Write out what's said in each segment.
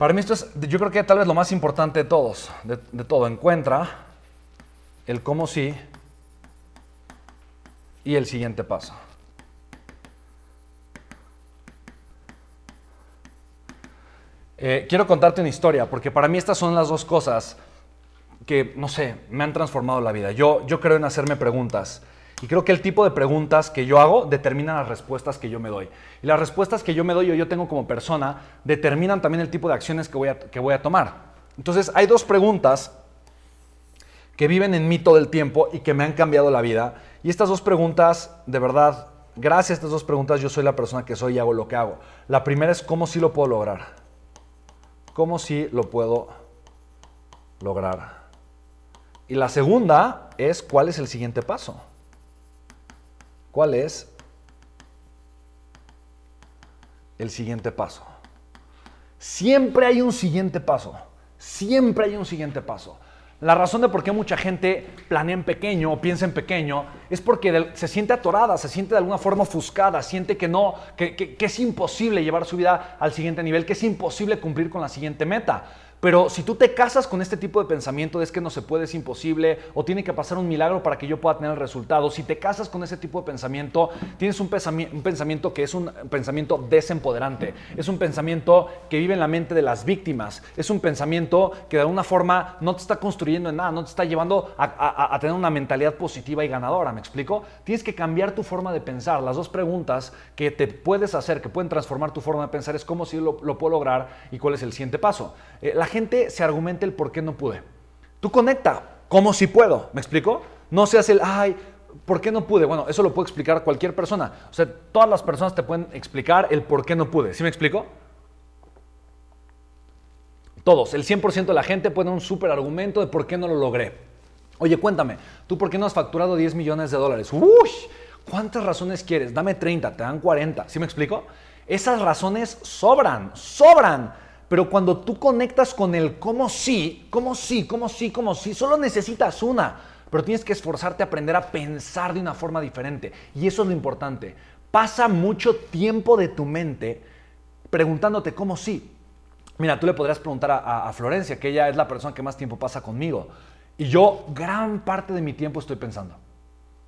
Para mí esto es, yo creo que tal vez lo más importante de todos, de, todo. Encuentra el cómo sí y el siguiente paso. Eh, quiero contarte una historia, porque para mí estas son las dos cosas que, no sé, me han transformado la vida. Yo, yo creo en hacerme preguntas. Y creo que el tipo de preguntas que yo hago determinan las respuestas que yo me doy. Y las respuestas que yo me doy o yo tengo como persona determinan también el tipo de acciones que voy a, que voy a tomar. Entonces, hay dos preguntas que viven en mí todo el tiempo y que me han cambiado la vida. Y estas dos preguntas, de verdad, gracias a estas dos preguntas, yo soy la persona que soy y hago lo que hago. La primera es cómo sí lo puedo lograr. ¿Cómo sí lo puedo lograr? Y la segunda es cuál es el siguiente paso. ¿Cuál es el siguiente paso? Siempre hay un siguiente paso. Siempre hay un siguiente paso. La razón de por qué mucha gente planea en pequeño o piensa en pequeño es porque se siente atorada, se siente de alguna forma ofuscada, siente que no, que, que es imposible llevar su vida al siguiente nivel, que es imposible cumplir con la siguiente meta. Pero si tú te casas con este tipo de pensamiento de es que no se puede, es imposible, o tiene que pasar un milagro para que yo pueda tener el resultado, si te casas con ese tipo de pensamiento, tienes un pensamiento, que es un pensamiento desempoderante, es un pensamiento que vive en la mente de las víctimas, es un pensamiento que de alguna forma no te está construyendo en nada, no te está llevando a, tener una mentalidad positiva y ganadora, ¿me explico? Tienes que cambiar tu forma de pensar. Las dos preguntas que te puedes hacer, que pueden transformar tu forma de pensar, es cómo si lo, puedo lograr y cuál es el siguiente paso. Eh, gente se argumenta el por qué no pude. Tú conecta, ¿cómo si puedo? ¿Me explico? No seas el, ay, ¿por qué no pude? Bueno, eso lo puede explicar cualquier persona. O sea, todas las personas te pueden explicar el por qué no pude. ¿Sí me explico? Todos, el 100% de la gente puede dar un súper argumento de por qué no lo logré. Oye, cuéntame, ¿tú por qué no has facturado 10 millones de dólares? Uy, ¿cuántas razones quieres? Dame 30, te dan 40. ¿Sí me explico? Esas razones sobran, sobran. Pero cuando tú conectas con el cómo sí, cómo sí, cómo sí, cómo sí, solo necesitas una. Pero tienes que esforzarte a aprender a pensar de una forma diferente. Y eso es lo importante. Pasa mucho tiempo de tu mente preguntándote cómo sí. Mira, tú le podrías preguntar a, Florencia, que ella es la persona que más tiempo pasa conmigo. Y yo gran parte de mi tiempo estoy pensando.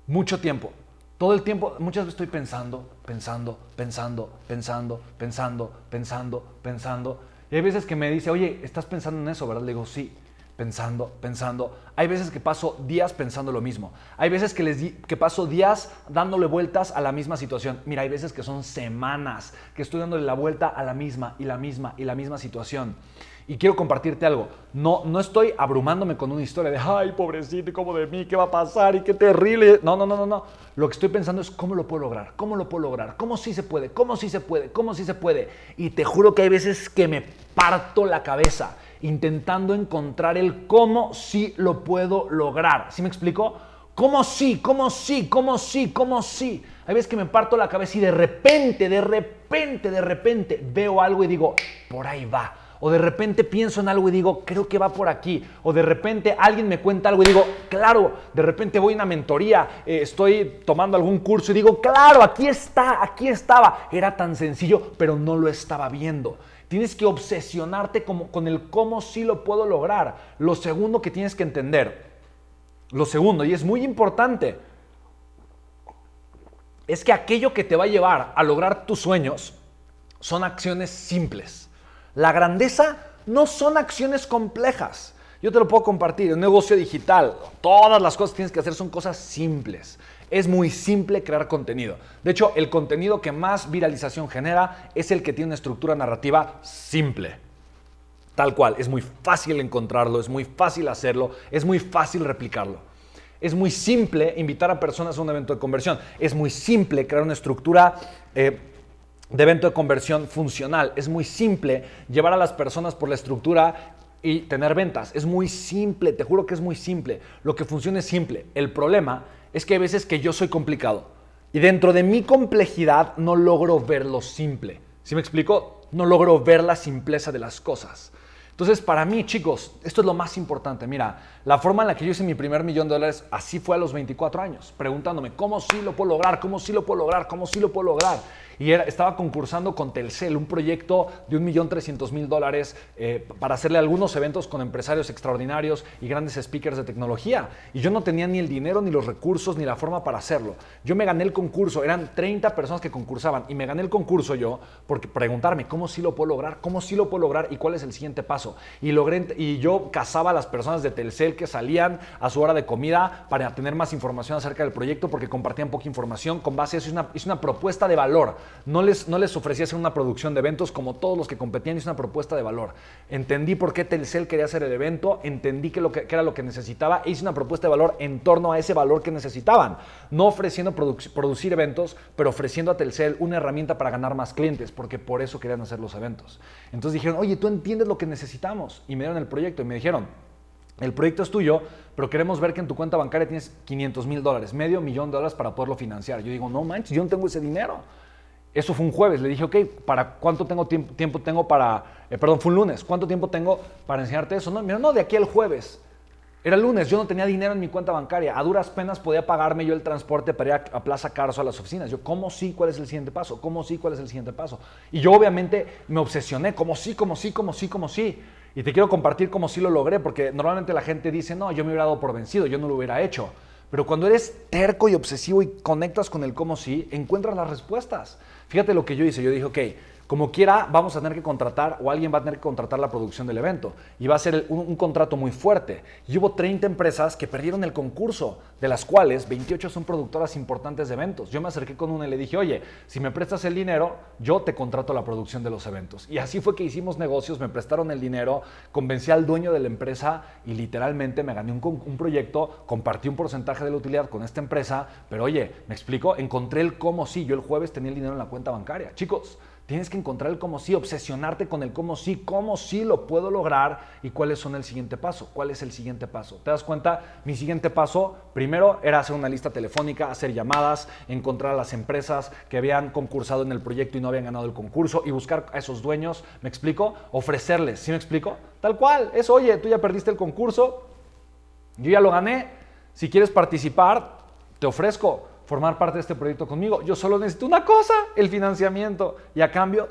Mucho tiempo. Todo el tiempo, muchas veces estoy pensando, pensando, pensando, pensando, pensando, pensando, pensando. Y hay veces que me dice, oye, ¿estás pensando en eso, verdad? Le digo, sí, pensando, pensando. Hay veces que paso días pensando lo mismo. Hay veces que, les que paso días dándole vueltas a la misma situación. Mira, hay veces que son semanas que estoy dándole la vuelta a la misma y la misma y la misma situación. Y quiero compartirte algo. No, no estoy abrumándome con una historia de, ay, pobrecito, ¿cómo de mí? ¿Qué va a pasar? Y qué terrible. No, no, no, no, no. Lo que estoy pensando es cómo lo puedo lograr, cómo lo puedo lograr, cómo sí se puede, cómo sí se puede, cómo sí se puede. Y te juro que hay veces que me parto la cabeza intentando encontrar el cómo sí lo puedo lograr. ¿Sí me explico? ¿Cómo sí? ¿Cómo sí? ¿Cómo sí? ¿Cómo sí? Hay veces que me parto la cabeza y de repente, de repente, de repente veo algo y digo, por ahí va o de repente pienso en algo y digo, creo que va por aquí. O de repente alguien me cuenta algo y digo, claro, de repente voy a una mentoría, eh, estoy tomando algún curso y digo, claro, aquí está, aquí estaba. Era tan sencillo, pero no lo estaba viendo. Tienes que obsesionarte como, con el cómo sí lo puedo lograr. Lo segundo que tienes que entender, lo segundo, y es muy importante, es que aquello que te va a llevar a lograr tus sueños son acciones simples. La grandeza no son acciones complejas. Yo te lo puedo compartir, un negocio digital, todas las cosas que tienes que hacer son cosas simples. Es muy simple crear contenido. De hecho, el contenido que más viralización genera es el que tiene una estructura narrativa simple. Tal cual, es muy fácil encontrarlo, es muy fácil hacerlo, es muy fácil replicarlo. Es muy simple invitar a personas a un evento de conversión. Es muy simple crear una estructura eh, de evento de conversión funcional. Es muy simple llevar a las personas por la estructura y tener ventas. Es muy simple, te juro que es muy simple. Lo que funciona es simple. El problema es que hay veces que yo soy complicado y dentro de mi complejidad no logro ver lo simple. ¿Sí me explico? No logro ver la simpleza de las cosas. Entonces, para mí, chicos, esto es lo más importante. Mira, la forma en la que yo hice mi primer millón de dólares, así fue a los 24 años, preguntándome, ¿cómo sí lo puedo lograr? ¿Cómo sí lo puedo lograr? ¿Cómo sí lo puedo lograr? Y estaba concursando con Telcel, un proyecto de 1.300.000 dólares eh, para hacerle algunos eventos con empresarios extraordinarios y grandes speakers de tecnología. Y yo no tenía ni el dinero, ni los recursos, ni la forma para hacerlo. Yo me gané el concurso, eran 30 personas que concursaban y me gané el concurso yo porque preguntarme cómo sí lo puedo lograr, cómo sí lo puedo lograr y cuál es el siguiente paso. Y, logré, y yo cazaba a las personas de Telcel que salían a su hora de comida para tener más información acerca del proyecto porque compartían poca información. Con base a eso, es una, propuesta de valor. No les, no les ofrecía hacer una producción de eventos como todos los que competían, es una propuesta de valor. Entendí por qué Telcel quería hacer el evento, entendí que, que, era lo que necesitaba e hice una propuesta de valor en torno a ese valor que necesitaban. No ofreciendo producir eventos, pero ofreciendo a Telcel una herramienta para ganar más clientes, porque por eso querían hacer los eventos. Entonces dijeron, oye, tú entiendes lo que necesitamos. Y me dieron el proyecto y me dijeron, el proyecto es tuyo, pero queremos ver que en tu cuenta bancaria tienes 500 mil dólares, medio millón de dólares para poderlo financiar. Yo digo, no manches, yo no tengo ese dinero. Eso fue un jueves. Le dije, ok, ¿para cuánto tengo tiempo, tengo para, eh, perdón, fue un lunes, ¿cuánto tiempo tengo para enseñarte eso? No, mira, no, de aquí al jueves. Era lunes, yo no tenía dinero en mi cuenta bancaria. A duras penas podía pagarme yo el transporte para ir a, Plaza Carso a las oficinas. Yo, ¿cómo sí? ¿Cuál es el siguiente paso? ¿Cómo sí? ¿Cuál es el siguiente paso? Y yo obviamente me obsesioné, como sí, como sí, como sí, como sí. Y te quiero compartir cómo sí lo logré, porque normalmente la gente dice, no, yo me hubiera dado por vencido, yo no lo hubiera hecho. Pero cuando eres terco y obsesivo y conectas con el cómo sí, encuentras las respuestas. Fíjate lo que yo hice. Yo dije, ok, como quiera, vamos a tener que contratar o alguien va a tener que contratar la producción del evento. Y va a ser un, contrato muy fuerte. Y hubo 30 empresas que perdieron el concurso, de las cuales 28 son productoras importantes de eventos. Yo me acerqué con una y le dije, oye, si me prestas el dinero, yo te contrato la producción de los eventos. Y así fue que hicimos negocios, me prestaron el dinero, convencí al dueño de la empresa y literalmente me gané un, un proyecto, compartí un porcentaje de la utilidad con esta empresa, pero oye, me explico, encontré el cómo sí, yo el jueves tenía el dinero en la cuenta bancaria. Chicos, Tienes que encontrar el cómo sí, obsesionarte con el cómo sí, cómo sí lo puedo lograr y cuáles son el siguiente paso. ¿Cuál es el siguiente paso? ¿Te das cuenta? Mi siguiente paso, primero, era hacer una lista telefónica, hacer llamadas, encontrar a las empresas que habían concursado en el proyecto y no habían ganado el concurso y buscar a esos dueños, ¿me explico? Ofrecerles, ¿sí me explico? Tal cual, es, oye, tú ya perdiste el concurso, yo ya lo gané, si quieres participar, te ofrezco formar parte de este proyecto conmigo. Yo solo necesito una cosa, el financiamiento. Y a cambio,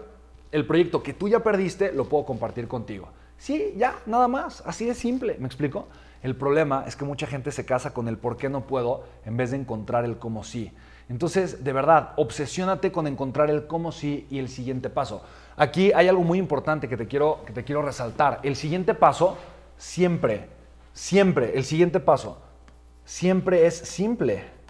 el proyecto que tú ya perdiste lo puedo compartir contigo. Sí, ya, nada más. Así de simple. ¿Me explico? El problema es que mucha gente se casa con el por qué no puedo en vez de encontrar el cómo sí. Entonces, de verdad, obsesiónate con encontrar el cómo sí y el siguiente paso. Aquí hay algo muy importante que te quiero, que te quiero resaltar. El siguiente paso, siempre, siempre, el siguiente paso, siempre es simple.